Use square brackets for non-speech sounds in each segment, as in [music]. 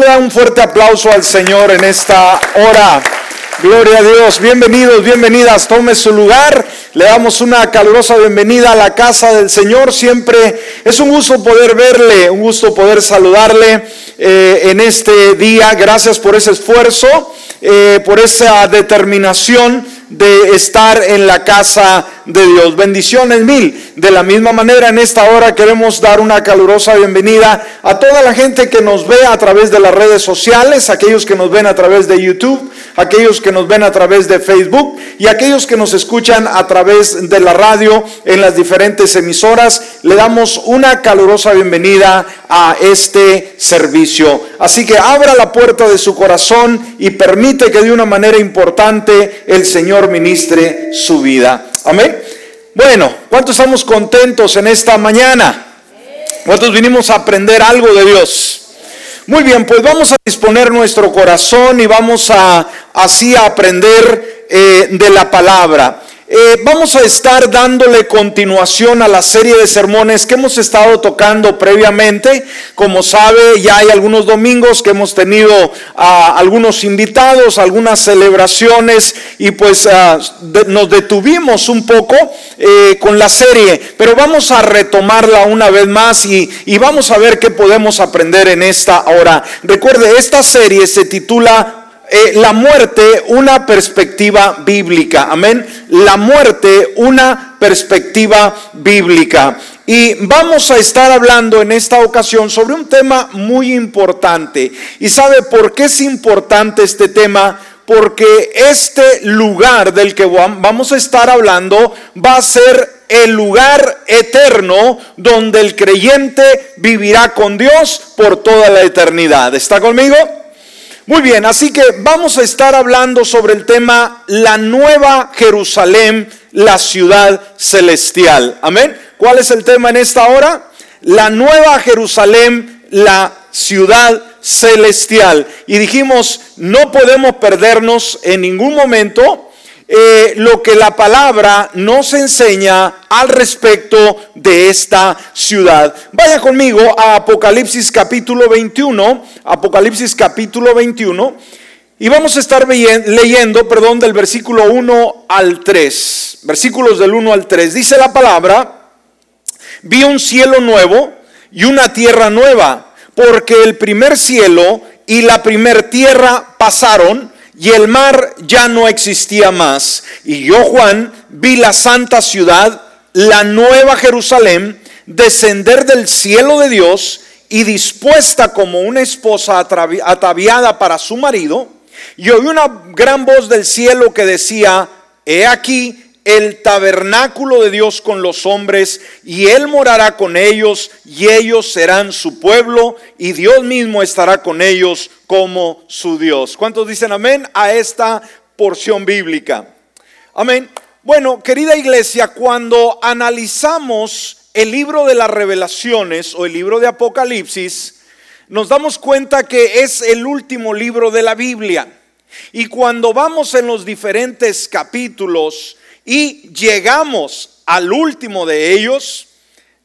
Da un fuerte aplauso al Señor en esta hora. Gloria a Dios. Bienvenidos, bienvenidas. Tome su lugar. Le damos una calurosa bienvenida a la casa del Señor. Siempre es un gusto poder verle, un gusto poder saludarle eh, en este día. Gracias por ese esfuerzo, eh, por esa determinación de estar en la casa de Dios. Bendiciones mil. De la misma manera, en esta hora queremos dar una calurosa bienvenida a toda la gente que nos ve a través de las redes sociales, aquellos que nos ven a través de YouTube, aquellos que nos ven a través de Facebook y aquellos que nos escuchan a través de la radio en las diferentes emisoras. Le damos una calurosa bienvenida a este servicio. Así que abra la puerta de su corazón y permite que de una manera importante el Señor ministre su vida. Amén. Bueno, ¿cuántos estamos contentos en esta mañana? ¿Cuántos vinimos a aprender algo de Dios? Muy bien, pues vamos a disponer nuestro corazón y vamos a así a aprender eh, de la palabra. Eh, vamos a estar dándole continuación a la serie de sermones que hemos estado tocando previamente. Como sabe, ya hay algunos domingos que hemos tenido a algunos invitados, algunas celebraciones y pues ah, nos detuvimos un poco eh, con la serie, pero vamos a retomarla una vez más y, y vamos a ver qué podemos aprender en esta hora. Recuerde, esta serie se titula eh, la muerte una perspectiva bíblica. Amén. La muerte una perspectiva bíblica. Y vamos a estar hablando en esta ocasión sobre un tema muy importante. ¿Y sabe por qué es importante este tema? Porque este lugar del que vamos a estar hablando va a ser el lugar eterno donde el creyente vivirá con Dios por toda la eternidad. ¿Está conmigo? Muy bien, así que vamos a estar hablando sobre el tema la nueva Jerusalén, la ciudad celestial. Amén. ¿Cuál es el tema en esta hora? La nueva Jerusalén, la ciudad celestial. Y dijimos, no podemos perdernos en ningún momento eh, lo que la palabra nos enseña al respecto de esta ciudad. Vaya conmigo a Apocalipsis capítulo 21, Apocalipsis capítulo 21, y vamos a estar leyendo, perdón, del versículo 1 al 3, versículos del 1 al 3. Dice la palabra, vi un cielo nuevo y una tierra nueva, porque el primer cielo y la primer tierra pasaron, y el mar ya no existía más. Y yo, Juan, vi la santa ciudad, la nueva Jerusalén, descender del cielo de Dios y dispuesta como una esposa ataviada para su marido. Y oí una gran voz del cielo que decía, he aquí, el tabernáculo de Dios con los hombres, y Él morará con ellos, y ellos serán su pueblo, y Dios mismo estará con ellos como su Dios. ¿Cuántos dicen amén a esta porción bíblica? Amén. Bueno, querida iglesia, cuando analizamos el libro de las revelaciones o el libro de Apocalipsis, nos damos cuenta que es el último libro de la Biblia. Y cuando vamos en los diferentes capítulos, y llegamos al último de ellos,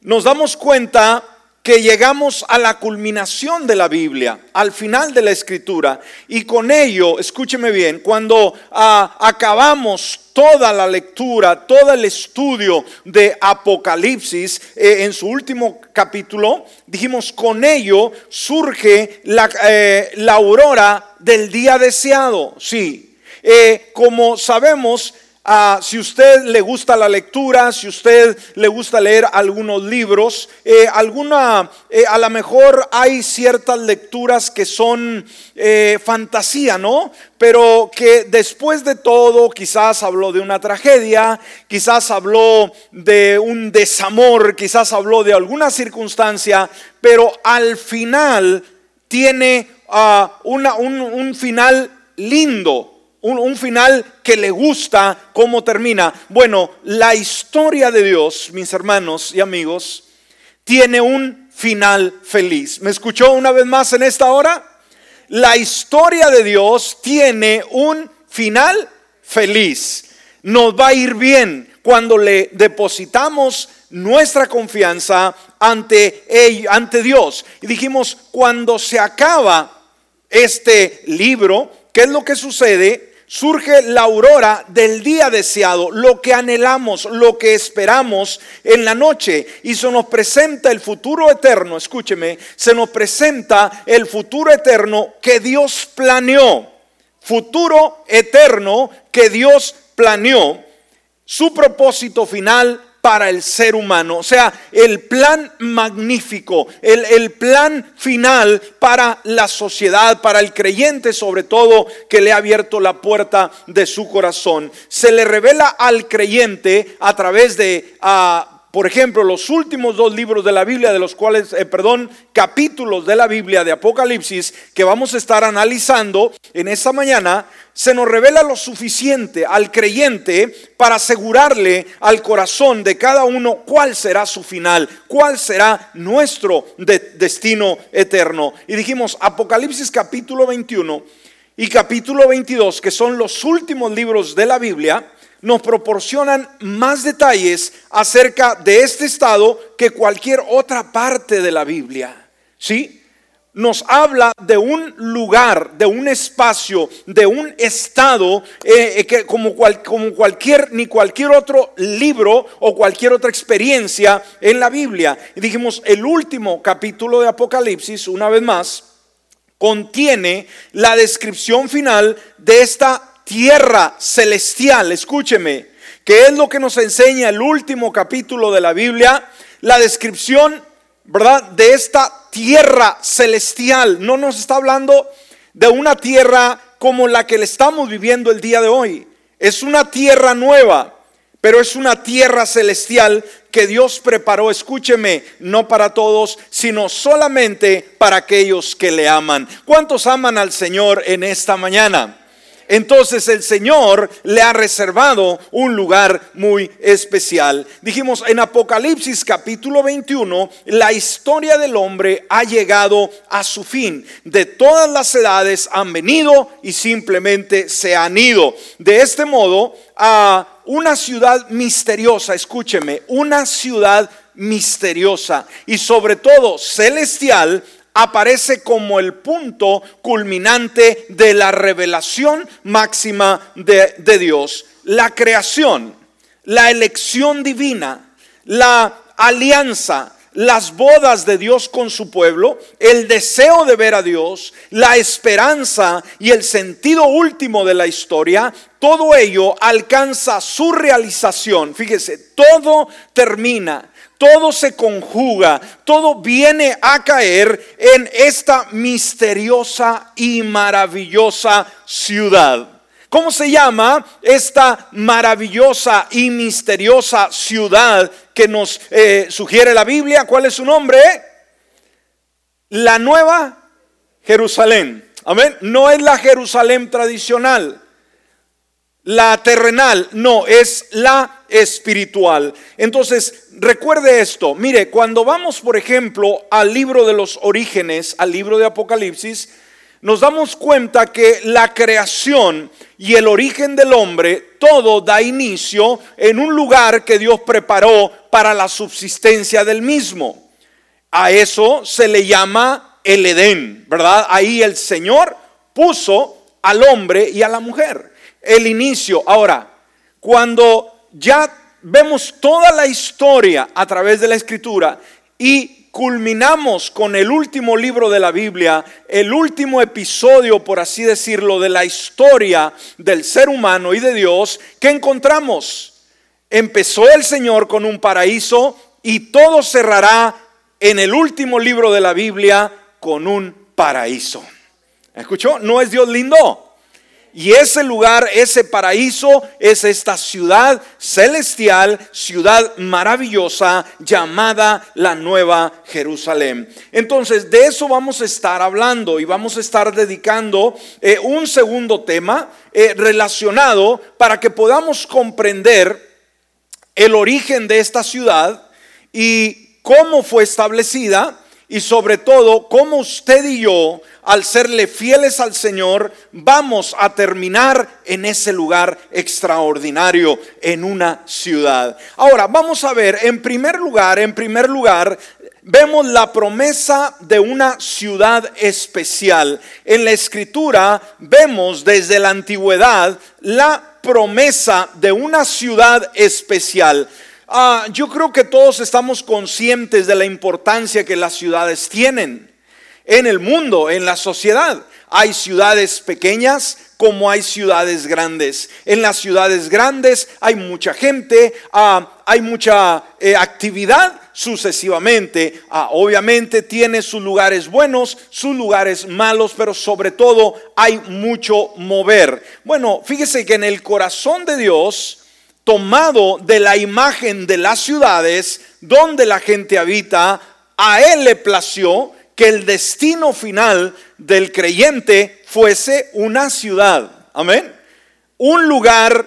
nos damos cuenta que llegamos a la culminación de la Biblia, al final de la escritura. Y con ello, escúcheme bien, cuando ah, acabamos toda la lectura, todo el estudio de Apocalipsis eh, en su último capítulo, dijimos, con ello surge la, eh, aurora del día deseado. Sí, eh, como sabemos, Ah, si usted le gusta la lectura, si usted le gusta leer algunos libros, eh, alguna, eh, a lo mejor hay ciertas lecturas que son eh, fantasía, ¿no? Pero que después de todo quizás habló de una tragedia, quizás habló de un desamor, quizás habló de alguna circunstancia, pero al final tiene ah, una, un, un final lindo, un, final que le gusta cómo termina. Bueno, la historia de Dios, mis hermanos y amigos, tiene un final feliz. ¿Me escuchó una vez más en esta hora? La historia de Dios tiene un final feliz. Nos va a ir bien cuando le depositamos nuestra confianza ante, ante Dios. Y dijimos, cuando se acaba este libro, ¿qué es lo que sucede? Surge la aurora del día deseado, lo que anhelamos, lo que esperamos en la noche. Y se nos presenta el futuro eterno, escúcheme, se nos presenta el futuro eterno que Dios planeó. Futuro eterno que Dios planeó. Su propósito final para el ser humano. O sea, el plan magnífico, el, plan final para la sociedad, para el creyente sobre todo, que le ha abierto la puerta de su corazón. Se le revela al creyente a través de... Uh, por ejemplo, los últimos dos libros de la Biblia, de los cuales, eh, perdón, capítulos de la Biblia de Apocalipsis que vamos a estar analizando en esta mañana, se nos revela lo suficiente al creyente para asegurarle al corazón de cada uno cuál será su final, cuál será nuestro destino eterno. Y dijimos, Apocalipsis capítulo 21 y capítulo 22, que son los últimos libros de la Biblia, nos proporcionan más detalles acerca de este estado que cualquier otra parte de la Biblia. ¿Sí? Nos habla de un lugar, de un espacio, de un estado eh, eh, que como, como cualquier ni cualquier otro libro o cualquier otra experiencia en la Biblia. Y dijimos, el último capítulo de Apocalipsis, una vez más, contiene la descripción final de esta tierra celestial, escúcheme, que es lo que nos enseña el último capítulo de la Biblia, la descripción, ¿verdad?, de esta tierra celestial. No nos está hablando de una tierra como la que le estamos viviendo el día de hoy. Es una tierra nueva, pero es una tierra celestial que Dios preparó, escúcheme, no para todos, sino solamente para aquellos que le aman. ¿Cuántos aman al Señor en esta mañana? Entonces el Señor le ha reservado un lugar muy especial. Dijimos en Apocalipsis capítulo 21, la historia del hombre ha llegado a su fin. De todas las edades han venido y simplemente se han ido. De este modo, a una ciudad misteriosa, escúcheme, una ciudad misteriosa y sobre todo celestial aparece como el punto culminante de la revelación máxima de, Dios. La creación, la elección divina, la alianza, las bodas de Dios con su pueblo, el deseo de ver a Dios, la esperanza y el sentido último de la historia, todo ello alcanza su realización. Fíjese, todo termina todo se conjuga, todo viene a caer en esta misteriosa y maravillosa ciudad. ¿Cómo se llama esta maravillosa y misteriosa ciudad que nos eh, sugiere la Biblia? ¿Cuál es su nombre? La nueva Jerusalén. Amén. No es la Jerusalén tradicional la terrenal, no, es la espiritual. Entonces, recuerde esto, mire, cuando vamos, por ejemplo, al libro de los orígenes, al libro de Apocalipsis, nos damos cuenta que la creación y el origen del hombre, todo da inicio en un lugar que Dios preparó para la subsistencia del mismo. A eso se le llama el Edén, ¿verdad? Ahí el Señor puso al hombre y a la mujer el inicio. Ahora, cuando ya vemos toda la historia a través de la escritura y culminamos con el último libro de la Biblia, el último episodio, por así decirlo, de la historia del ser humano y de Dios, ¿qué encontramos? Empezó el Señor con un paraíso y todo cerrará en el último libro de la Biblia con un paraíso. ¿Escuchó? ¿No es Dios lindo? Y ese lugar, ese paraíso, es esta ciudad celestial, ciudad maravillosa llamada la Nueva Jerusalén. Entonces, de eso vamos a estar hablando y vamos a estar dedicando eh, un segundo tema eh, relacionado para que podamos comprender el origen de esta ciudad y cómo fue establecida y sobre todo cómo usted y yo al serle fieles al Señor, vamos a terminar en ese lugar extraordinario, en una ciudad. Ahora, vamos a ver, en primer lugar, en primer lugar, vemos la promesa de una ciudad especial. En la escritura vemos desde la antigüedad la promesa de una ciudad especial. Ah, yo creo que todos estamos conscientes de la importancia que las ciudades tienen en el mundo, en la sociedad. Hay ciudades pequeñas como hay ciudades grandes. En las ciudades grandes hay mucha gente, ah, hay mucha eh, actividad sucesivamente. Ah, obviamente tiene sus lugares buenos, sus lugares malos, pero sobre todo hay mucho mover. Bueno, fíjese que en el corazón de Dios, tomado de la imagen de las ciudades donde la gente habita, a Él le plació que el destino final del creyente fuese una ciudad. Amén. Un lugar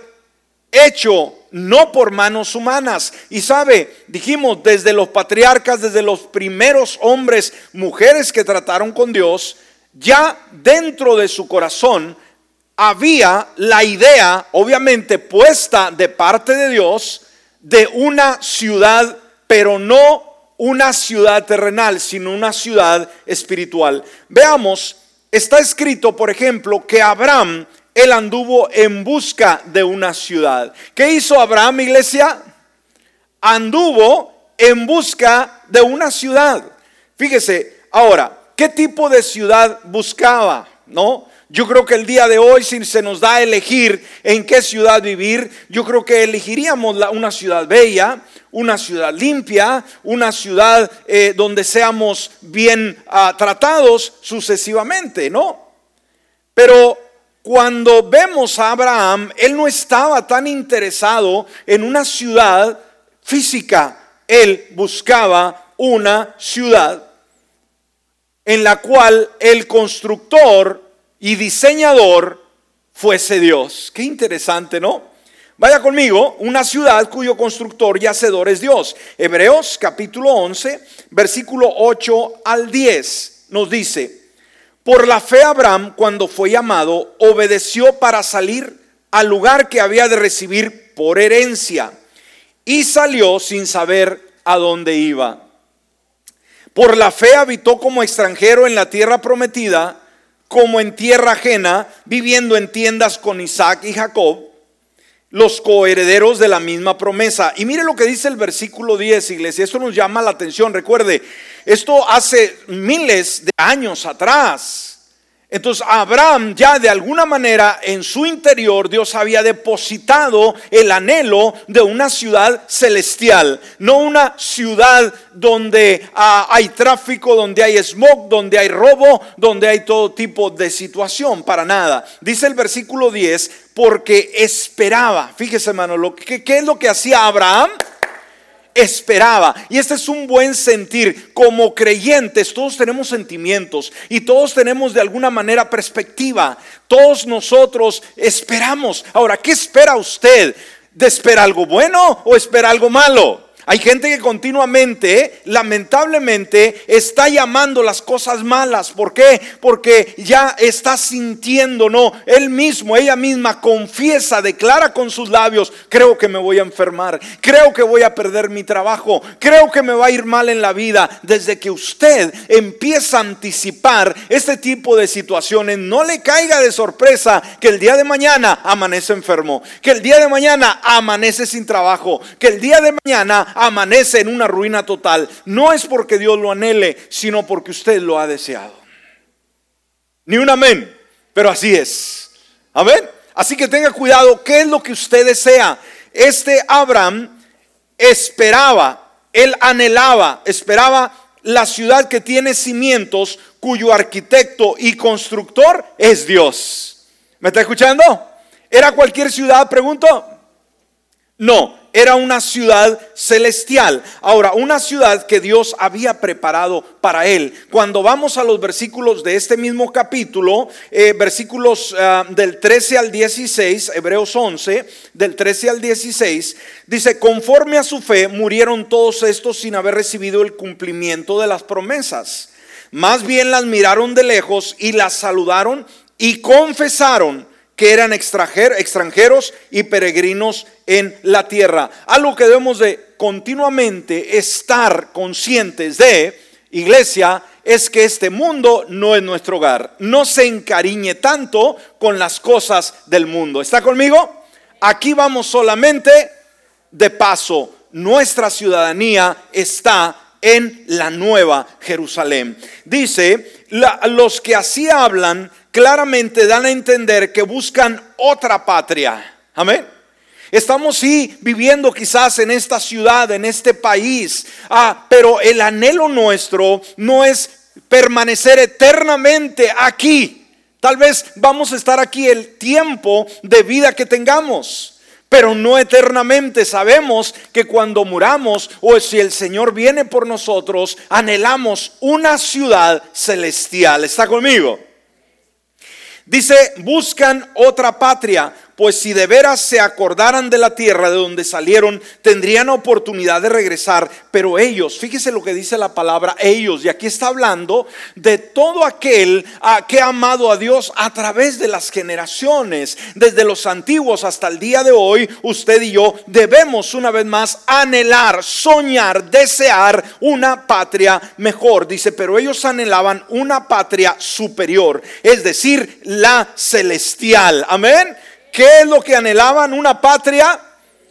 hecho no por manos humanas. Y sabe, dijimos desde los patriarcas, desde los primeros hombres, mujeres que trataron con Dios, ya dentro de su corazón había la idea, obviamente puesta de parte de Dios, de una ciudad, pero no una ciudad terrenal, sino una ciudad espiritual. Veamos, está escrito, por ejemplo, que Abraham, él anduvo en busca de una ciudad. ¿Qué hizo Abraham, iglesia? Anduvo en busca de una ciudad. Fíjese, ahora, ¿qué tipo de ciudad buscaba? ¿No? Yo creo que el día de hoy, si se nos da a elegir en qué ciudad vivir, yo creo que elegiríamos una ciudad bella, una ciudad limpia, una ciudad eh, donde seamos bien ah, tratados sucesivamente, ¿no? Pero cuando vemos a Abraham, él no estaba tan interesado en una ciudad física, él buscaba una ciudad en la cual el constructor y diseñador fuese Dios. Qué interesante, ¿no? Vaya conmigo, una ciudad cuyo constructor y hacedor es Dios. Hebreos capítulo 11, versículo 8 al 10 nos dice, por la fe Abraham, cuando fue llamado, obedeció para salir al lugar que había de recibir por herencia y salió sin saber a dónde iba. Por la fe habitó como extranjero en la tierra prometida, como en tierra ajena, viviendo en tiendas con Isaac y Jacob, los coherederos de la misma promesa. Y mire lo que dice el versículo 10, iglesia, esto nos llama la atención. Recuerde, esto hace miles de años atrás. Entonces Abraham ya de alguna manera en su interior Dios había depositado el anhelo de una ciudad celestial, no una ciudad donde ah, hay tráfico, donde hay smog, donde hay robo, donde hay todo tipo de situación, para nada. Dice el versículo 10, porque esperaba, fíjese hermano, lo que, ¿qué es lo que hacía Abraham? Esperaba. Y este es un buen sentir. Como creyentes, todos tenemos sentimientos y todos tenemos de alguna manera perspectiva. Todos nosotros esperamos. Ahora, ¿qué espera usted? ¿De espera algo bueno o espera algo malo? Hay gente que continuamente, lamentablemente, está llamando las cosas malas. ¿Por qué? Porque ya está sintiendo, no, él mismo, ella misma confiesa, declara con sus labios, creo que me voy a enfermar, creo que voy a perder mi trabajo, creo que me va a ir mal en la vida. Desde que usted empieza a anticipar este tipo de situaciones, no le caiga de sorpresa que el día de mañana amanece enfermo, que el día de mañana amanece sin trabajo, que el día de mañana amanece en una ruina total, no es porque Dios lo anhele, sino porque usted lo ha deseado. Ni un amén, pero así es. Amén. Así que tenga cuidado, ¿qué es lo que usted desea? Este Abraham esperaba, él anhelaba, esperaba la ciudad que tiene cimientos, cuyo arquitecto y constructor es Dios. ¿Me está escuchando? ¿Era cualquier ciudad? Pregunto. No, era una ciudad celestial. Ahora, una ciudad que Dios había preparado para él. Cuando vamos a los versículos de este mismo capítulo, eh, versículos ah, del 13 al 16, Hebreos 11, del 13 al 16, dice, conforme a su fe murieron todos estos sin haber recibido el cumplimiento de las promesas. Más bien las miraron de lejos y las saludaron y confesaron que eran extranjeros y peregrinos en la tierra. Algo que debemos de continuamente estar conscientes de, iglesia, es que este mundo no es nuestro hogar. No se encariñe tanto con las cosas del mundo. ¿Está conmigo? Aquí vamos solamente de paso. Nuestra ciudadanía está en la nueva Jerusalén. Dice, los que así hablan claramente dan a entender que buscan otra patria. Amén. Estamos sí viviendo quizás en esta ciudad, en este país, ah, pero el anhelo nuestro no es permanecer eternamente aquí. Tal vez vamos a estar aquí el tiempo de vida que tengamos, pero no eternamente. Sabemos que cuando muramos o si el Señor viene por nosotros, anhelamos una ciudad celestial. ¿Está conmigo? Dice, buscan otra patria pues si de veras se acordaran de la tierra de donde salieron, tendrían oportunidad de regresar. Pero ellos, fíjese lo que dice la palabra ellos, y aquí está hablando de todo aquel ah, que ha amado a Dios a través de las generaciones, desde los antiguos hasta el día de hoy, usted y yo debemos una vez más anhelar, soñar, desear una patria mejor. Dice, pero ellos anhelaban una patria superior, es decir, la celestial. Amén. ¿Qué es lo que anhelaban? Una patria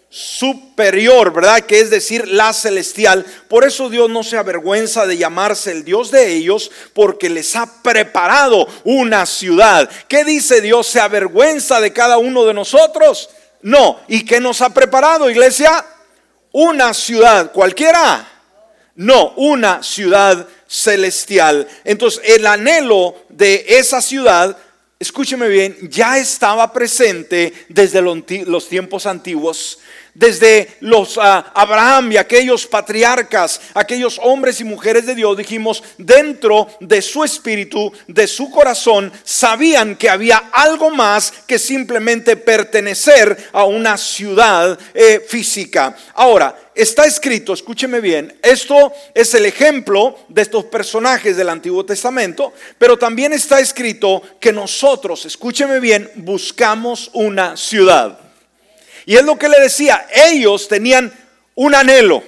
superior, ¿verdad? Que es decir, la celestial. Por eso Dios no se avergüenza de llamarse el Dios de ellos, porque les ha preparado una ciudad. ¿Qué dice Dios? ¿Se avergüenza de cada uno de nosotros? No. ¿Y qué nos ha preparado, iglesia? Una ciudad, cualquiera. No, una ciudad celestial. Entonces, el anhelo de esa ciudad escúcheme bien, ya estaba presente desde los tiempos antiguos desde los ah, Abraham y aquellos patriarcas, aquellos hombres y mujeres de Dios, dijimos, dentro de su espíritu, de su corazón, sabían que había algo más que simplemente pertenecer a una ciudad eh, física. Ahora, está escrito, escúcheme bien, esto es el ejemplo de estos personajes del Antiguo Testamento, pero también está escrito que nosotros, escúcheme bien, buscamos una ciudad. Y es lo que le decía, ellos tenían un anhelo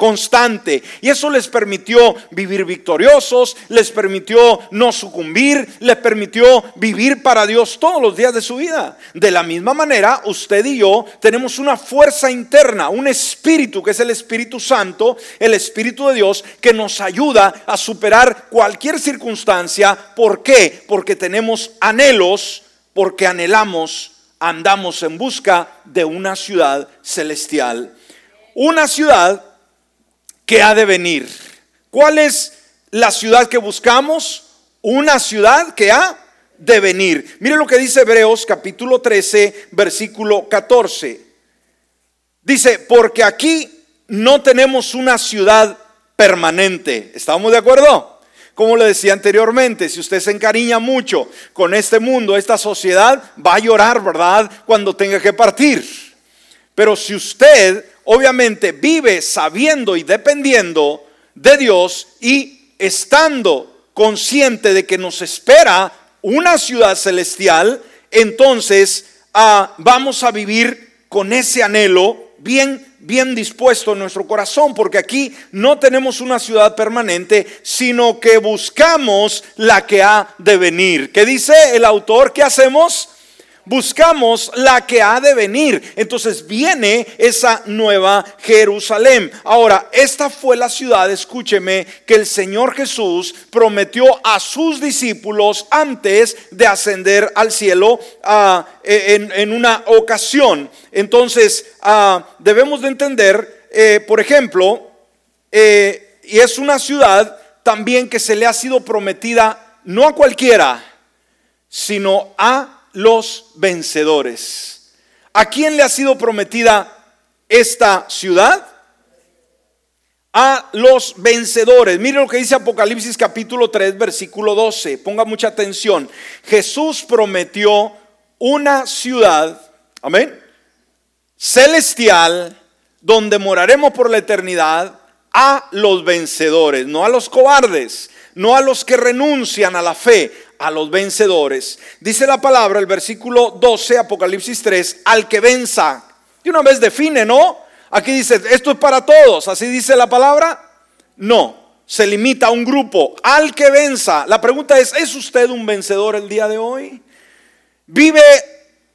constante y eso les permitió vivir victoriosos, les permitió no sucumbir, les permitió vivir para Dios todos los días de su vida. De la misma manera, usted y yo tenemos una fuerza interna, un espíritu que es el Espíritu Santo, el Espíritu de Dios, que nos ayuda a superar cualquier circunstancia. ¿Por qué? Porque tenemos anhelos, porque anhelamos andamos en busca de una ciudad celestial. Una ciudad que ha de venir. ¿Cuál es la ciudad que buscamos? Una ciudad que ha de venir. Mire lo que dice Hebreos capítulo 13, versículo 14. Dice, porque aquí no tenemos una ciudad permanente. ¿Estamos de acuerdo? Como le decía anteriormente, si usted se encariña mucho con este mundo, esta sociedad, va a llorar, ¿verdad? Cuando tenga que partir. Pero si usted obviamente vive sabiendo y dependiendo de Dios y estando consciente de que nos espera una ciudad celestial, entonces ah, vamos a vivir con ese anhelo bien bien dispuesto en nuestro corazón, porque aquí no tenemos una ciudad permanente, sino que buscamos la que ha de venir. ¿Qué dice el autor? ¿Qué hacemos? Buscamos la que ha de venir. Entonces viene esa nueva Jerusalén. Ahora, esta fue la ciudad, escúcheme, que el Señor Jesús prometió a sus discípulos antes de ascender al cielo ah, e, en, una ocasión. Entonces, ah, debemos de entender, eh, por ejemplo, eh, y es una ciudad también que se le ha sido prometida no a cualquiera, sino a los vencedores. ¿A quién le ha sido prometida esta ciudad? A los vencedores. Mire lo que dice Apocalipsis capítulo 3, versículo 12. Ponga mucha atención. Jesús prometió una ciudad, amén, celestial, donde moraremos por la eternidad a los vencedores, no a los cobardes, no a los que renuncian a la fe, a los vencedores. Dice la palabra, el versículo 12, Apocalipsis 3, al que venza. Y una vez define, ¿no? Aquí dice, esto es para todos, así dice la palabra. No, se limita a un grupo, al que venza. La pregunta es, ¿es usted un vencedor el día de hoy? ¿Vive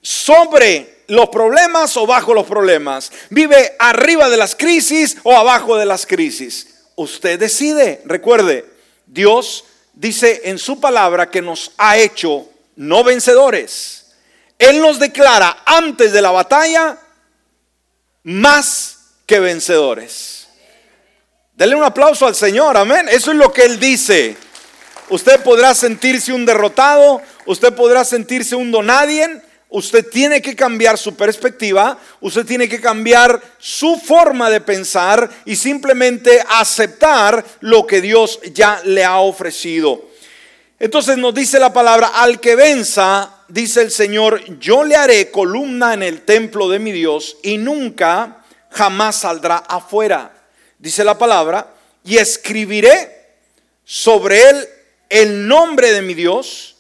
sobre los problemas o bajo los problemas? ¿Vive arriba de las crisis o abajo de las crisis? Usted decide. Recuerde, Dios dice en su palabra que nos ha hecho no vencedores. Él nos declara antes de la batalla más que vencedores. Dele un aplauso al Señor, amén. Eso es lo que Él dice. Usted podrá sentirse un derrotado, usted podrá sentirse un donadien, usted tiene que cambiar su perspectiva, usted tiene que cambiar su forma de pensar y simplemente aceptar lo que Dios ya le ha ofrecido. Entonces nos dice la palabra, al que venza, dice el Señor, yo le haré columna en el templo de mi Dios y nunca, jamás saldrá afuera. Dice la palabra, y escribiré sobre él el nombre de mi Dios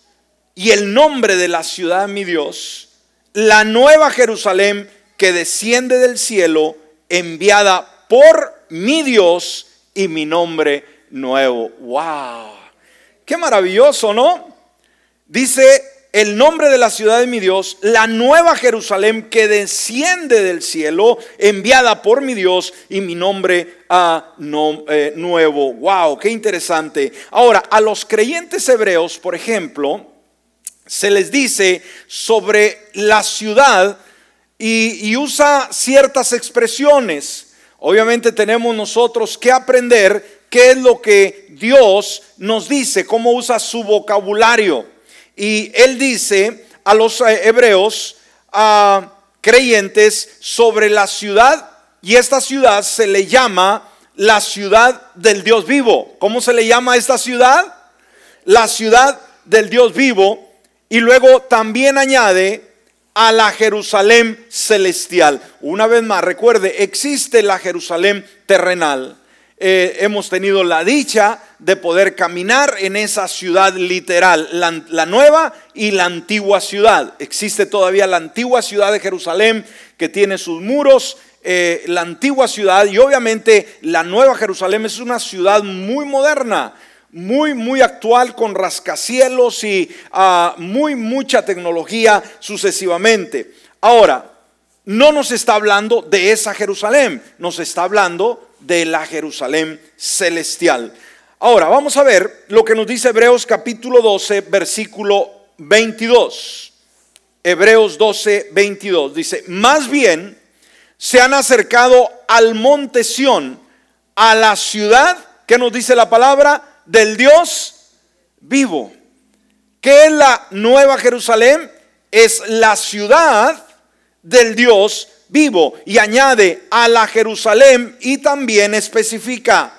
y el nombre de la ciudad de mi Dios, la nueva Jerusalén que desciende del cielo, enviada por mi Dios y mi nombre nuevo. ¡Wow! Qué maravilloso, ¿no? Dice el nombre de la ciudad de mi Dios, la nueva Jerusalén que desciende del cielo, enviada por mi Dios y mi nombre a eh, nuevo. Wow, qué interesante. Ahora, a los creyentes hebreos, por ejemplo, se les dice sobre la ciudad y, usa ciertas expresiones. Obviamente tenemos nosotros que aprender qué es lo que Dios nos dice, cómo usa su vocabulario. Y él dice a los eh, hebreos, a creyentes, sobre la ciudad, y esta ciudad se le llama la ciudad del Dios vivo. ¿Cómo se le llama esta ciudad? La ciudad del Dios vivo. Y luego también añade a la Jerusalén celestial. Una vez más, recuerde, existe la Jerusalén terrenal eh, hemos tenido la dicha de poder caminar en esa ciudad literal, la, nueva y la antigua ciudad. Existe todavía la antigua ciudad de Jerusalén que tiene sus muros, eh, la antigua ciudad y obviamente la nueva Jerusalén es una ciudad muy moderna. Muy, muy actual con rascacielos y ah, muy, mucha tecnología sucesivamente. Ahora, no nos está hablando de esa Jerusalén, nos está hablando de la Jerusalén celestial. Ahora, vamos a ver lo que nos dice Hebreos capítulo 12, versículo 22. Hebreos 12, 22. Dice, más bien se han acercado al monte Sión, a la ciudad, que nos dice la palabra, del Dios vivo. ¿Qué es la nueva Jerusalén? Es la ciudad del Dios vivo y añade a la Jerusalén y también especifica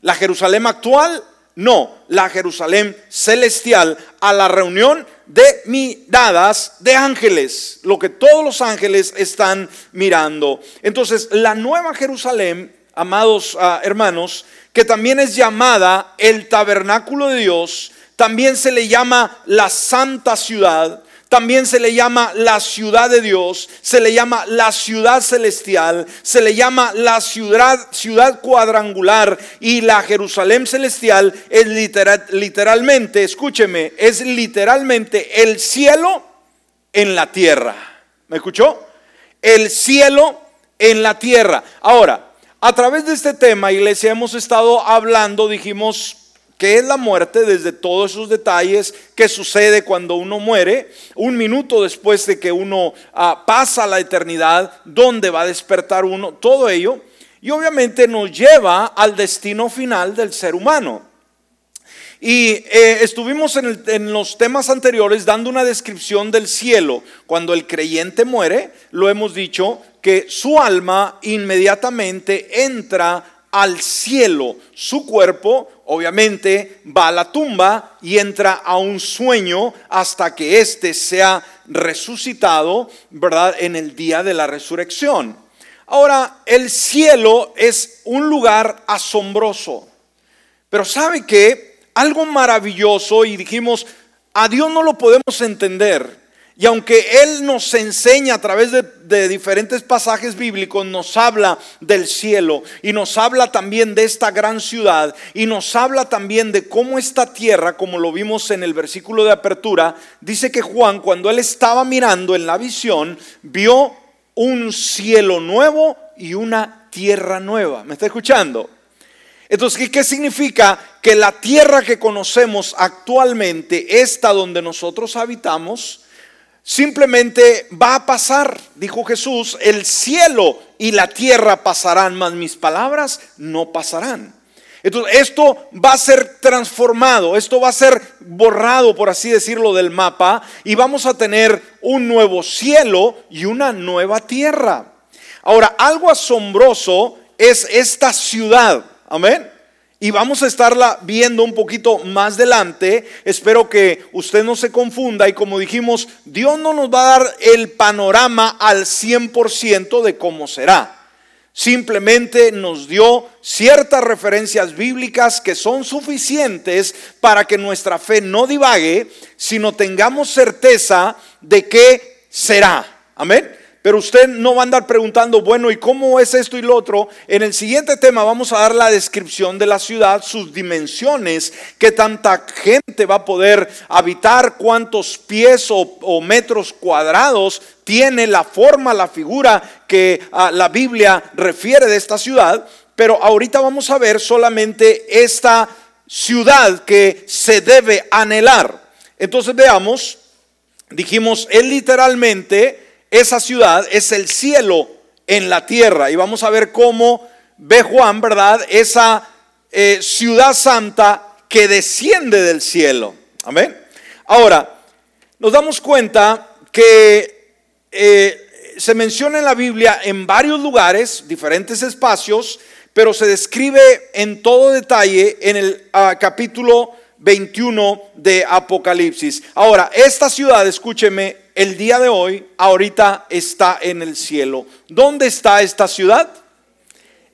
la Jerusalén actual, no, la Jerusalén celestial a la reunión de miradas de ángeles, lo que todos los ángeles están mirando. Entonces, la nueva Jerusalén, amados ah, hermanos, que también es llamada el tabernáculo de Dios, también se le llama la santa ciudad, también se le llama la ciudad de Dios, se le llama la ciudad celestial, se le llama la ciudad, ciudad cuadrangular y la Jerusalén celestial es literal, literalmente, escúcheme, es literalmente el cielo en la tierra. ¿Me escuchó? El cielo en la tierra. Ahora, a través de este tema, iglesia, hemos estado hablando, dijimos, qué es la muerte, desde todos esos detalles que sucede cuando uno muere, un minuto después de que uno ah, pasa la eternidad, dónde va a despertar uno, todo ello, y obviamente nos lleva al destino final del ser humano. Y eh, estuvimos en, en, los temas anteriores dando una descripción del cielo. Cuando el creyente muere, lo hemos dicho, que su alma inmediatamente entra al cielo. Su cuerpo obviamente va a la tumba y entra a un sueño hasta que éste sea resucitado, ¿verdad? En el día de la resurrección. Ahora, el cielo es un lugar asombroso. Pero ¿sabe que Algo maravilloso y dijimos, a Dios no lo podemos entender. Y aunque Él nos enseña a través de, diferentes pasajes bíblicos, nos habla del cielo y nos habla también de esta gran ciudad y nos habla también de cómo esta tierra, como lo vimos en el versículo de apertura, dice que Juan cuando él estaba mirando en la visión, vio un cielo nuevo y una tierra nueva. ¿Me está escuchando? Entonces, ¿qué, significa? Que la tierra que conocemos actualmente, esta donde nosotros habitamos, simplemente va a pasar, dijo Jesús, el cielo y la tierra pasarán, mas mis palabras no pasarán. Entonces, esto va a ser transformado, esto va a ser borrado, por así decirlo, del mapa y vamos a tener un nuevo cielo y una nueva tierra. Ahora, algo asombroso es esta ciudad, amén y vamos a estarla viendo un poquito más adelante. Espero que usted no se confunda y como dijimos, Dios no nos va a dar el panorama al 100% de cómo será. Simplemente nos dio ciertas referencias bíblicas que son suficientes para que nuestra fe no divague, sino tengamos certeza de que será. Amén. Pero usted no va a andar preguntando, bueno, ¿y cómo es esto y lo otro? En el siguiente tema vamos a dar la descripción de la ciudad, sus dimensiones, qué tanta gente va a poder habitar, cuántos pies o, metros cuadrados tiene la forma, la figura que ah, la Biblia refiere de esta ciudad. Pero ahorita vamos a ver solamente esta ciudad que se debe anhelar. Entonces veamos, dijimos, es literalmente esa ciudad es el cielo en la tierra. Y vamos a ver cómo ve Juan, ¿verdad? Esa eh, ciudad santa que desciende del cielo. Amén. Ahora, nos damos cuenta que eh, se menciona en la Biblia en varios lugares, diferentes espacios, pero se describe en todo detalle en el ah, capítulo 21 de Apocalipsis. Ahora, esta ciudad, escúcheme, el día de hoy, ahorita está en el cielo. ¿Dónde está esta ciudad?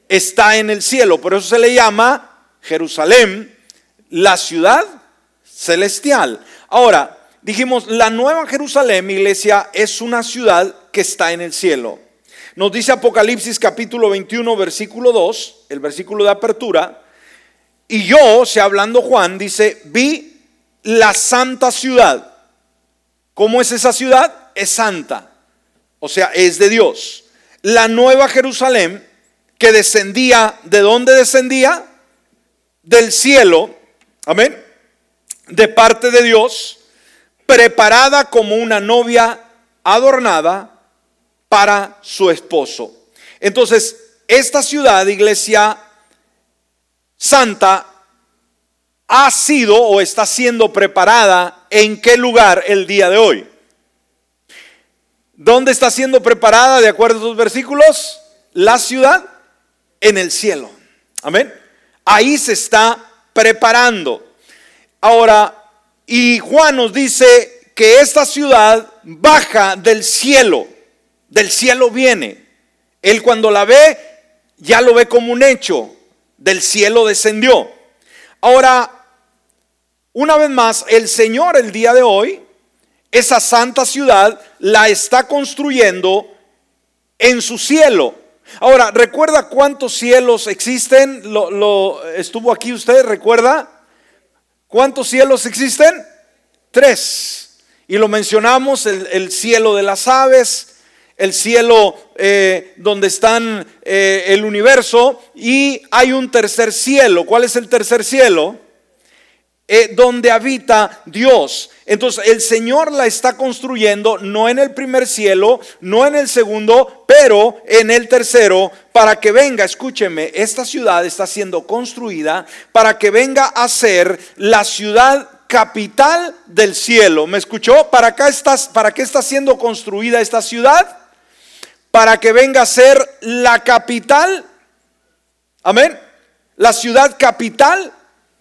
Está en el cielo, por eso se le llama Jerusalén, la ciudad celestial. Ahora, dijimos, la nueva Jerusalén, iglesia, es una ciudad que está en el cielo. Nos dice Apocalipsis capítulo 21, versículo 2, el versículo de apertura, y yo, se hablando Juan, dice, vi la santa ciudad. ¿Cómo es esa ciudad? Es santa. O sea, es de Dios. La nueva Jerusalén que descendía, ¿de dónde descendía? Del cielo. Amén. De parte de Dios, preparada como una novia adornada para su esposo. Entonces, esta ciudad, iglesia, santa ha sido o está siendo preparada en qué lugar el día de hoy. ¿Dónde está siendo preparada, de acuerdo a esos versículos? La ciudad en el cielo. Amén. Ahí se está preparando. Ahora, y Juan nos dice que esta ciudad baja del cielo. Del cielo viene. Él cuando la ve, ya lo ve como un hecho del cielo descendió. Ahora, una vez más, el Señor el día de hoy, esa santa ciudad, la está construyendo en su cielo. Ahora, ¿recuerda cuántos cielos existen? Lo, estuvo aquí usted, ¿recuerda? ¿Cuántos cielos existen? Tres. Y lo mencionamos, el, el cielo de las aves, el cielo eh, donde están eh, el universo y hay un tercer cielo. ¿Cuál es el tercer cielo? Eh, donde habita Dios. Entonces el Señor la está construyendo no en el primer cielo, no en el segundo, pero en el tercero, para que venga, escúcheme, esta ciudad está siendo construida para que venga a ser la ciudad capital del cielo. ¿Me escuchó? ¿Para, acá estás, ¿Para qué está siendo construida esta ciudad? para que venga a ser la capital, amén, la ciudad capital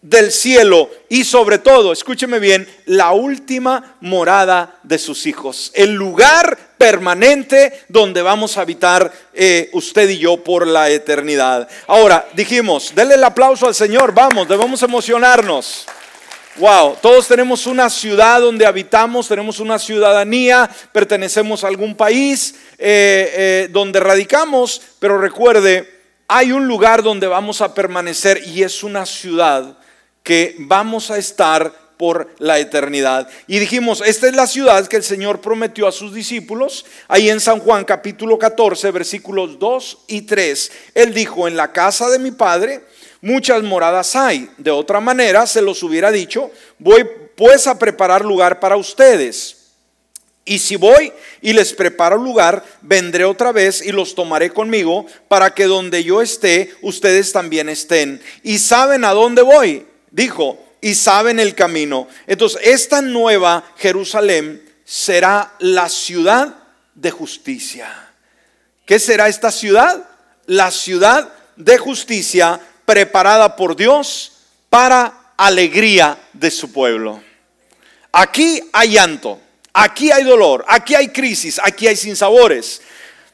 del cielo y sobre todo, escúcheme bien, la última morada de sus hijos, el lugar permanente donde vamos a habitar eh, usted y yo por la eternidad. Ahora, dijimos, denle el aplauso al Señor, vamos, debemos emocionarnos. Wow, todos tenemos una ciudad donde habitamos, tenemos una ciudadanía, pertenecemos a algún país eh, eh, donde radicamos, pero recuerde, hay un lugar donde vamos a permanecer y es una ciudad que vamos a estar por la eternidad. Y dijimos, esta es la ciudad que el Señor prometió a sus discípulos, ahí en San Juan capítulo 14, versículos 2 y 3. Él dijo, en la casa de mi Padre muchas moradas hay. De otra manera, se los hubiera dicho, voy pues a preparar lugar para ustedes. Y si voy y les preparo lugar, vendré otra vez y los tomaré conmigo para que donde yo esté, ustedes también estén. Y saben a dónde voy, dijo y saben el camino. Entonces, esta nueva Jerusalén será la ciudad de justicia. ¿Qué será esta ciudad? La ciudad de justicia preparada por Dios para alegría de su pueblo. Aquí hay llanto, aquí hay dolor, aquí hay crisis, aquí hay sinsabores.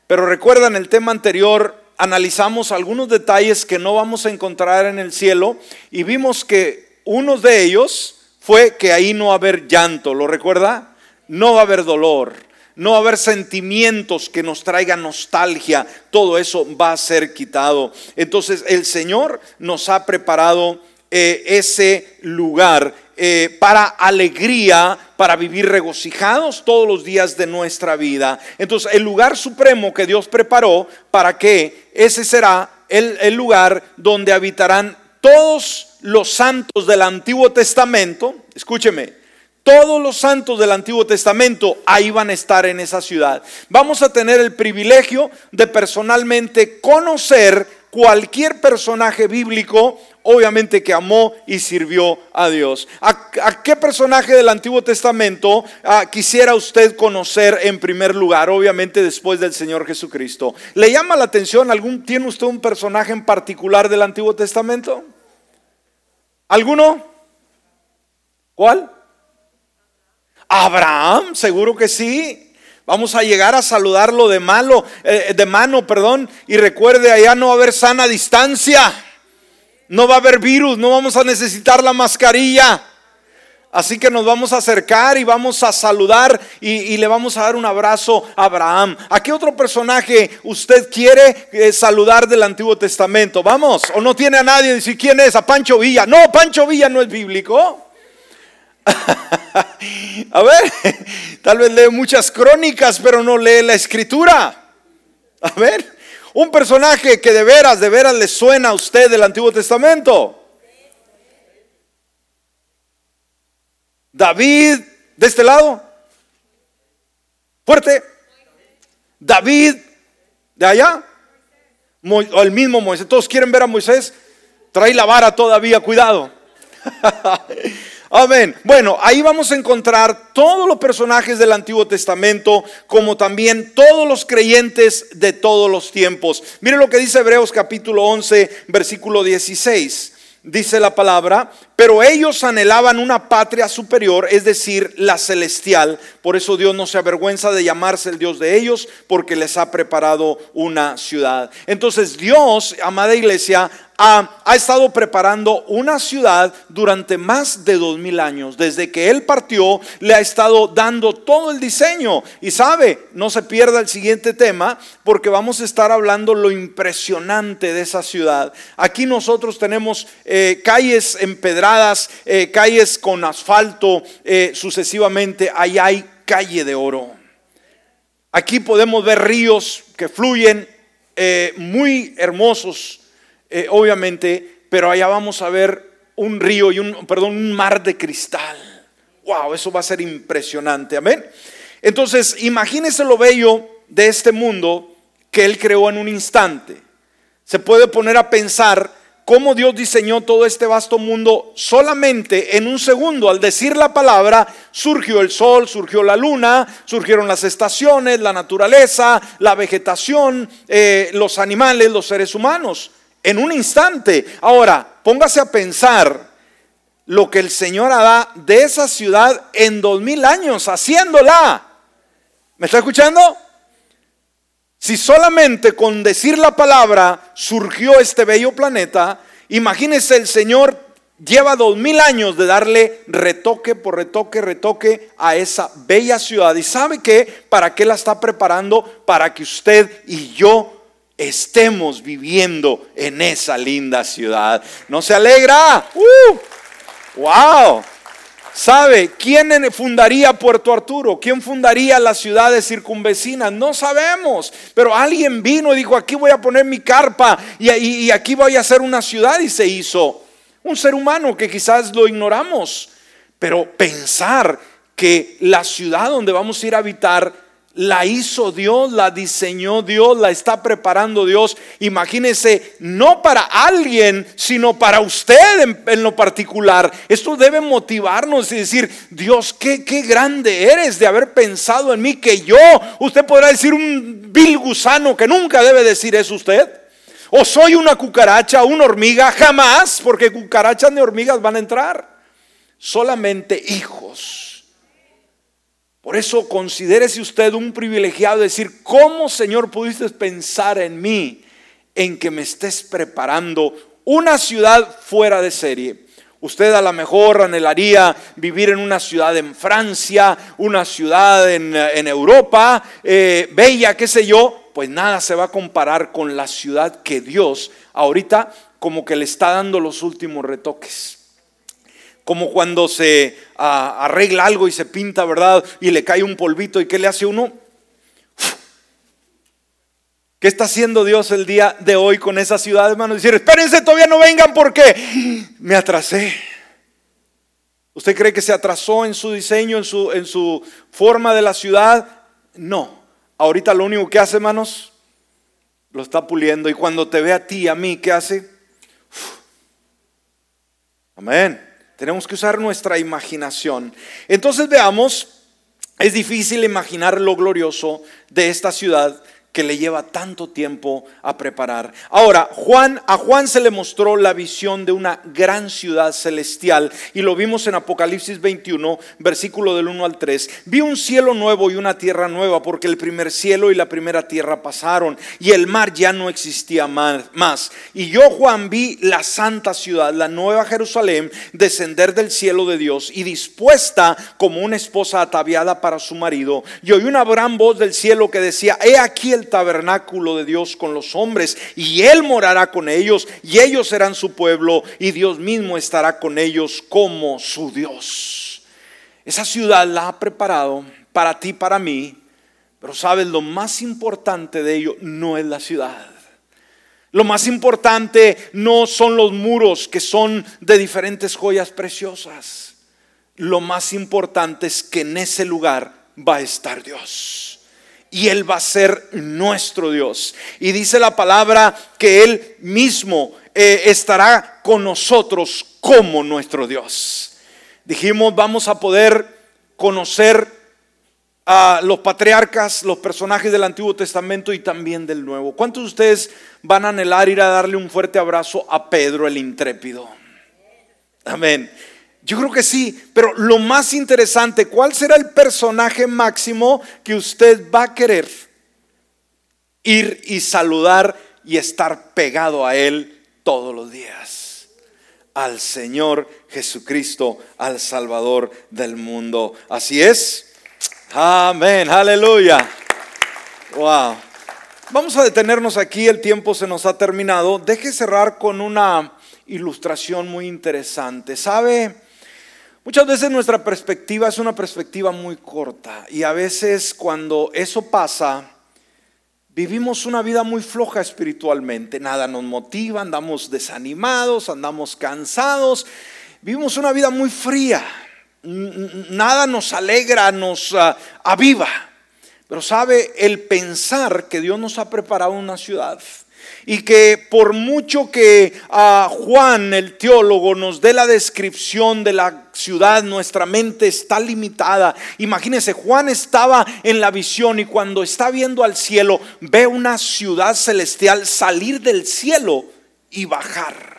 Pero recuerdan el tema anterior, analizamos algunos detalles que no vamos a encontrar en el cielo y vimos que uno de ellos fue que ahí no va a haber llanto, ¿lo recuerda? No va a haber dolor, no va a haber sentimientos que nos traigan nostalgia, todo eso va a ser quitado. Entonces el Señor nos ha preparado eh, ese lugar eh, para alegría, para vivir regocijados todos los días de nuestra vida. Entonces el lugar supremo que Dios preparó para que ese será el, el lugar donde habitarán todos los santos del Antiguo Testamento, escúcheme, todos los santos del Antiguo Testamento ahí van a estar en esa ciudad. Vamos a tener el privilegio de personalmente conocer cualquier personaje bíblico, obviamente que amó y sirvió a Dios. ¿A, qué personaje del Antiguo Testamento ah, quisiera usted conocer en primer lugar? Obviamente después del Señor Jesucristo. ¿Le llama la atención algún, tiene usted un personaje en particular del Antiguo Testamento? ¿Alguno? ¿Cuál? Abraham, seguro que sí. Vamos a llegar a saludarlo de malo, eh, de mano, perdón, y recuerde, allá no haber sana distancia. No va a haber virus, no vamos a necesitar la mascarilla. Así que nos vamos a acercar y vamos a saludar y, le vamos a dar un abrazo a Abraham. ¿A qué otro personaje usted quiere eh, saludar del Antiguo Testamento? Vamos, o no tiene a nadie, decir quién es, a Pancho Villa. No, Pancho Villa no es bíblico. [laughs] a ver, [laughs] tal vez lee muchas crónicas, pero no lee la escritura. A ver, un personaje que de veras, de veras le suena a usted del Antiguo Testamento. David, de este lado. Fuerte. David, de allá. O el mismo Moisés. Todos quieren ver a Moisés. Trae la vara todavía, cuidado. [laughs] Amén. Bueno, ahí vamos a encontrar todos los personajes del Antiguo Testamento, como también todos los creyentes de todos los tiempos. Miren lo que dice Hebreos capítulo 11, versículo 16 dice la palabra, pero ellos anhelaban una patria superior, es decir, la celestial. Por eso Dios no se avergüenza de llamarse el Dios de ellos, porque les ha preparado una ciudad. Entonces Dios, amada iglesia, ha, estado preparando una ciudad durante más de dos mil años. Desde que Él partió, le ha estado dando todo el diseño. Y sabe, no se pierda el siguiente tema, porque vamos a estar hablando lo impresionante de esa ciudad. Aquí nosotros tenemos eh, calles empedradas, eh, calles con asfalto, eh, sucesivamente. Ahí hay calle de oro. Aquí podemos ver ríos que fluyen muy hermosos eh, obviamente, pero allá vamos a ver un río y un, perdón, un mar de cristal. Wow, eso va a ser impresionante, amén. Entonces, imagínese lo bello de este mundo que Él creó en un instante. Se puede poner a pensar cómo Dios diseñó todo este vasto mundo solamente en un segundo. Al decir la palabra, surgió el sol, surgió la luna, surgieron las estaciones, la naturaleza, la vegetación, eh, los animales, los seres humanos en un instante. Ahora, póngase a pensar lo que el Señor hará de esa ciudad en dos mil años, haciéndola. ¿Me está escuchando? Si solamente con decir la palabra surgió este bello planeta, imagínese el Señor lleva dos mil años de darle retoque por retoque, retoque a esa bella ciudad. ¿Y sabe que ¿Para qué la está preparando? Para que usted y yo estemos viviendo en esa linda ciudad. ¿No se alegra? ¡Uh! ¡Wow! ¿Sabe quién fundaría Puerto Arturo? ¿Quién fundaría las ciudades circunvecinas? No sabemos. Pero alguien vino y dijo, aquí voy a poner mi carpa y, aquí voy a hacer una ciudad y se hizo un ser humano que quizás lo ignoramos, pero pensar que la ciudad donde vamos a ir a habitar la hizo Dios, la diseñó Dios, la está preparando Dios. Imagínese, no para alguien, sino para usted en, lo particular. Esto debe motivarnos y decir, Dios, qué, qué grande eres de haber pensado en mí que yo, usted podrá decir un vil gusano que nunca debe decir eso usted. O soy una cucaracha, una hormiga, jamás, porque cucarachas ni hormigas van a entrar. Solamente hijos. Por eso considérese usted un privilegiado decir, ¿cómo Señor pudiste pensar en mí en que me estés preparando una ciudad fuera de serie? Usted a lo mejor anhelaría vivir en una ciudad en Francia, una ciudad en, Europa, eh, bella, qué sé yo, pues nada se va a comparar con la ciudad que Dios ahorita como que le está dando los últimos retoques. Como cuando se ah, arregla algo y se pinta, ¿verdad? Y le cae un polvito y ¿qué le hace uno? ¿Qué está haciendo Dios el día de hoy con esa ciudad, hermano? Decir, espérense, todavía no vengan porque me atrasé. ¿Usted cree que se atrasó en su diseño, en su, en su forma de la ciudad? No. Ahorita lo único que hace, hermanos, lo está puliendo. Y cuando te ve a ti, a mí, ¿qué hace? Amén. Tenemos que usar nuestra imaginación. Entonces veamos, es difícil imaginar lo glorioso de esta ciudad que le lleva tanto tiempo a preparar. Ahora, Juan, a Juan se le mostró la visión de una gran ciudad celestial y lo vimos en Apocalipsis 21, versículo del 1 al 3. Vi un cielo nuevo y una tierra nueva porque el primer cielo y la primera tierra pasaron y el mar ya no existía más. Y yo, Juan, vi la santa ciudad, la nueva Jerusalén, descender del cielo de Dios y dispuesta como una esposa ataviada para su marido. Y oí una gran voz del cielo que decía, he aquí el tabernáculo de Dios con los hombres y Él morará con ellos y ellos serán su pueblo y Dios mismo estará con ellos como su Dios. Esa ciudad la ha preparado para ti, para mí, pero sabes, lo más importante de ello no es la ciudad. Lo más importante no son los muros que son de diferentes joyas preciosas. Lo más importante es que en ese lugar va a estar Dios y Él va a ser nuestro Dios. Y dice la palabra que Él mismo eh, estará con nosotros como nuestro Dios. Dijimos, vamos a poder conocer a los patriarcas, los personajes del Antiguo Testamento y también del Nuevo. ¿Cuántos de ustedes van a anhelar ir a darle un fuerte abrazo a Pedro el intrépido? Amén. Yo creo que sí, pero lo más interesante, ¿cuál será el personaje máximo que usted va a querer ir y saludar y estar pegado a él todos los días? Al Señor Jesucristo, al Salvador del mundo. Así es. Amén, aleluya. Wow. Vamos a detenernos aquí, el tiempo se nos ha terminado. Deje cerrar con una ilustración muy interesante. ¿Sabe? Muchas veces nuestra perspectiva es una perspectiva muy corta y a veces cuando eso pasa, vivimos una vida muy floja espiritualmente. Nada nos motiva, andamos desanimados, andamos cansados, vivimos una vida muy fría. Nada nos alegra, nos ah, aviva. Pero sabe, el pensar que Dios nos ha preparado una ciudad, y que por mucho que a Juan, el teólogo, nos dé la descripción de la ciudad, nuestra mente está limitada. Imagínense, Juan estaba en la visión y cuando está viendo al cielo, ve una ciudad celestial salir del cielo y bajar.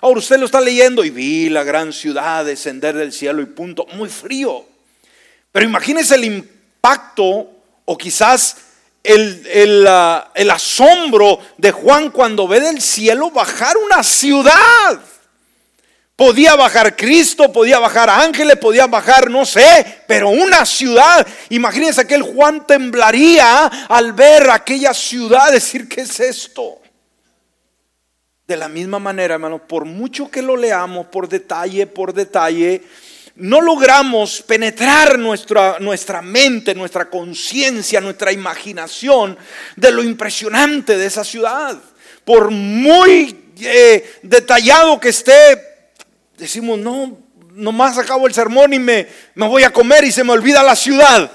Ahora usted lo está leyendo y vi la gran ciudad descender del cielo y punto, muy frío. Pero imagínese el impacto o quizás el, el, asombro de Juan cuando ve del cielo bajar una ciudad. Podía bajar Cristo, podía bajar ángeles, podía bajar, no sé, pero una ciudad. Imagínense que el Juan temblaría al ver aquella ciudad, decir, ¿qué es esto? De la misma manera, hermano, por mucho que lo leamos, por detalle, por detalle, no logramos penetrar nuestra, nuestra mente, nuestra conciencia, nuestra imaginación de lo impresionante de esa ciudad. Por muy eh, detallado que esté, decimos, no, nomás acabo el sermón y me, me voy a comer y se me olvida la ciudad.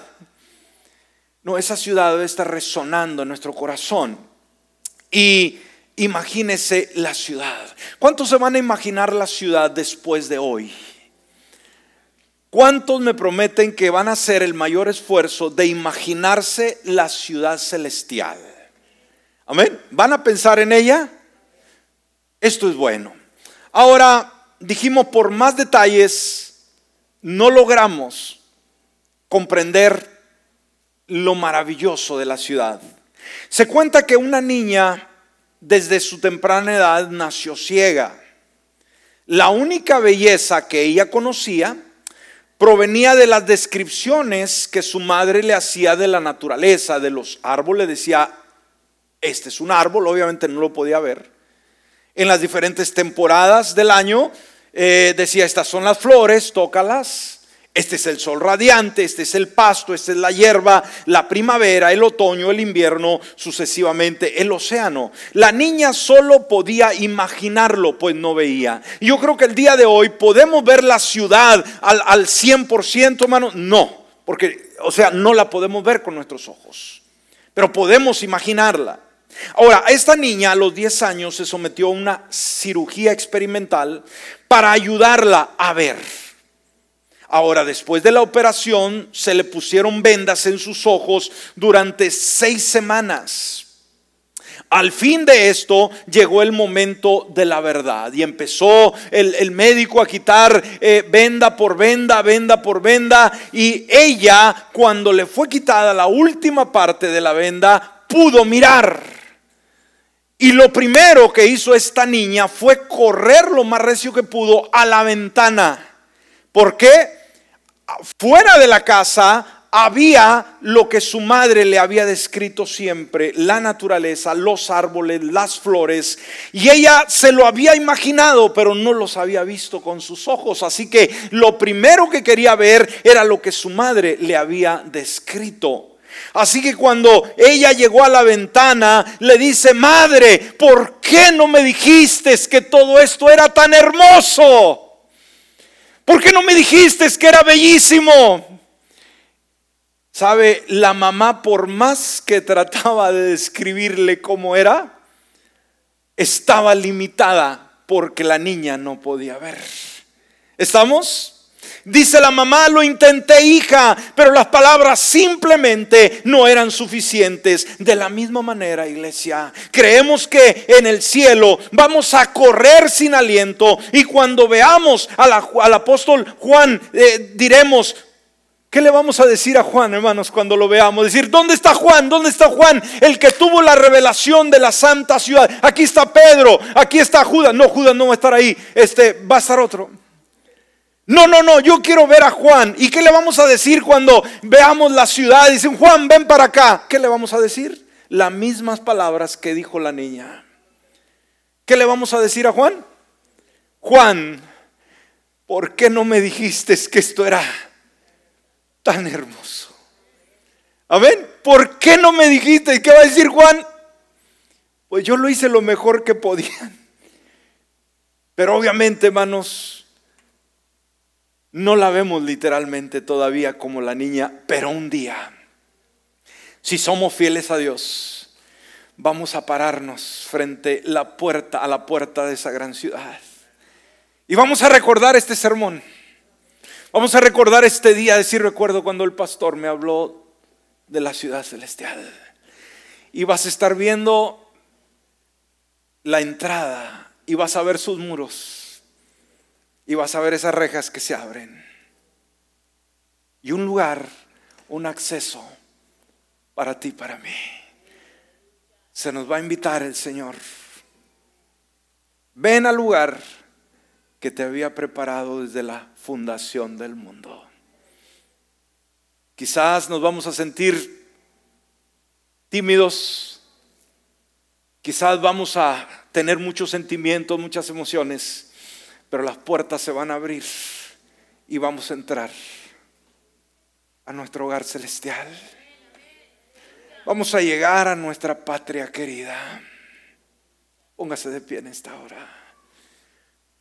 No, esa ciudad debe estar resonando en nuestro corazón. Y imagínese la ciudad. ¿Cuántos se van a imaginar la ciudad después de hoy? ¿Cuántos me prometen que van a hacer el mayor esfuerzo de imaginarse la ciudad celestial? Amén. ¿Van a pensar en ella? Esto es bueno. Ahora, dijimos, por más detalles, no logramos comprender lo maravilloso de la ciudad. Se cuenta que una niña desde su temprana edad nació ciega. La única belleza que ella conocía provenía de las descripciones que su madre le hacía de la naturaleza, de los árboles. Decía, este es un árbol, obviamente no lo podía ver. En las diferentes temporadas del año eh, decía, estas son las flores, tócalas. Este es el sol radiante, este es el pasto, esta es la hierba, la primavera, el otoño, el invierno, sucesivamente el océano. La niña solo podía imaginarlo, pues no veía. Yo creo que el día de hoy podemos ver la ciudad al, al 100%, hermano. No, porque, o sea, no la podemos ver con nuestros ojos, pero podemos imaginarla. Ahora, esta niña a los 10 años se sometió a una cirugía experimental para ayudarla a ver. Ahora, después de la operación, se le pusieron vendas en sus ojos durante seis semanas. Al fin de esto llegó el momento de la verdad y empezó el, médico a quitar eh, venda por venda, venda por venda y ella cuando le fue quitada la última parte de la venda pudo mirar. Y lo primero que hizo esta niña fue correr lo más recio que pudo a la ventana. ¿Por qué? Fuera de la casa había lo que su madre le había descrito siempre, la naturaleza, los árboles, las flores, y ella se lo había imaginado, pero no los había visto con sus ojos. Así que lo primero que quería ver era lo que su madre le había descrito. Así que cuando ella llegó a la ventana, le dice, madre, ¿por qué no me dijiste que todo esto era tan hermoso? ¿Por qué no me dijiste que era bellísimo? ¿Sabe? La mamá, por más que trataba de describirle cómo era, estaba limitada porque la niña no podía ver. ¿Estamos? Dice la mamá, lo intenté hija, pero las palabras simplemente no eran suficientes. De la misma manera, iglesia, creemos que en el cielo vamos a correr sin aliento y cuando veamos al apóstol Juan eh, diremos, ¿Qué le vamos a decir a Juan, hermanos, cuando lo veamos? Decir, ¿dónde está Juan? ¿Dónde está Juan? El que tuvo la revelación de la santa ciudad. Aquí está Pedro, aquí está Judas. No, Judas no va a estar ahí. Este va a estar otro. No, no, no, yo quiero ver a Juan. ¿Y qué le vamos a decir cuando veamos la ciudad? Dicen, Juan, ven para acá. ¿Qué le vamos a decir? Las mismas palabras que dijo la niña. ¿Qué le vamos a decir a Juan? Juan, ¿por qué no me dijiste que esto era tan hermoso? Amén. ¿Por qué no me dijiste? ¿Qué va a decir Juan? Pues yo lo hice lo mejor que podía. Pero obviamente, hermanos, no la vemos literalmente todavía como la niña, pero un día, si somos fieles a Dios, vamos a pararnos frente la puerta, a la puerta de esa gran ciudad. Y vamos a recordar este sermón. Vamos a recordar este día, decir recuerdo cuando el pastor me habló de la ciudad celestial. Y vas a estar viendo la entrada y vas a ver sus muros y vas a ver esas rejas que se abren. Y un lugar, un acceso para ti, para mí. Se nos va a invitar el Señor. Ven al lugar que te había preparado desde la fundación del mundo. Quizás nos vamos a sentir tímidos, quizás vamos a tener muchos sentimientos, muchas emociones, pero las puertas se van a abrir y vamos a entrar a nuestro hogar celestial. Vamos a llegar a nuestra patria querida. Póngase de pie en esta hora.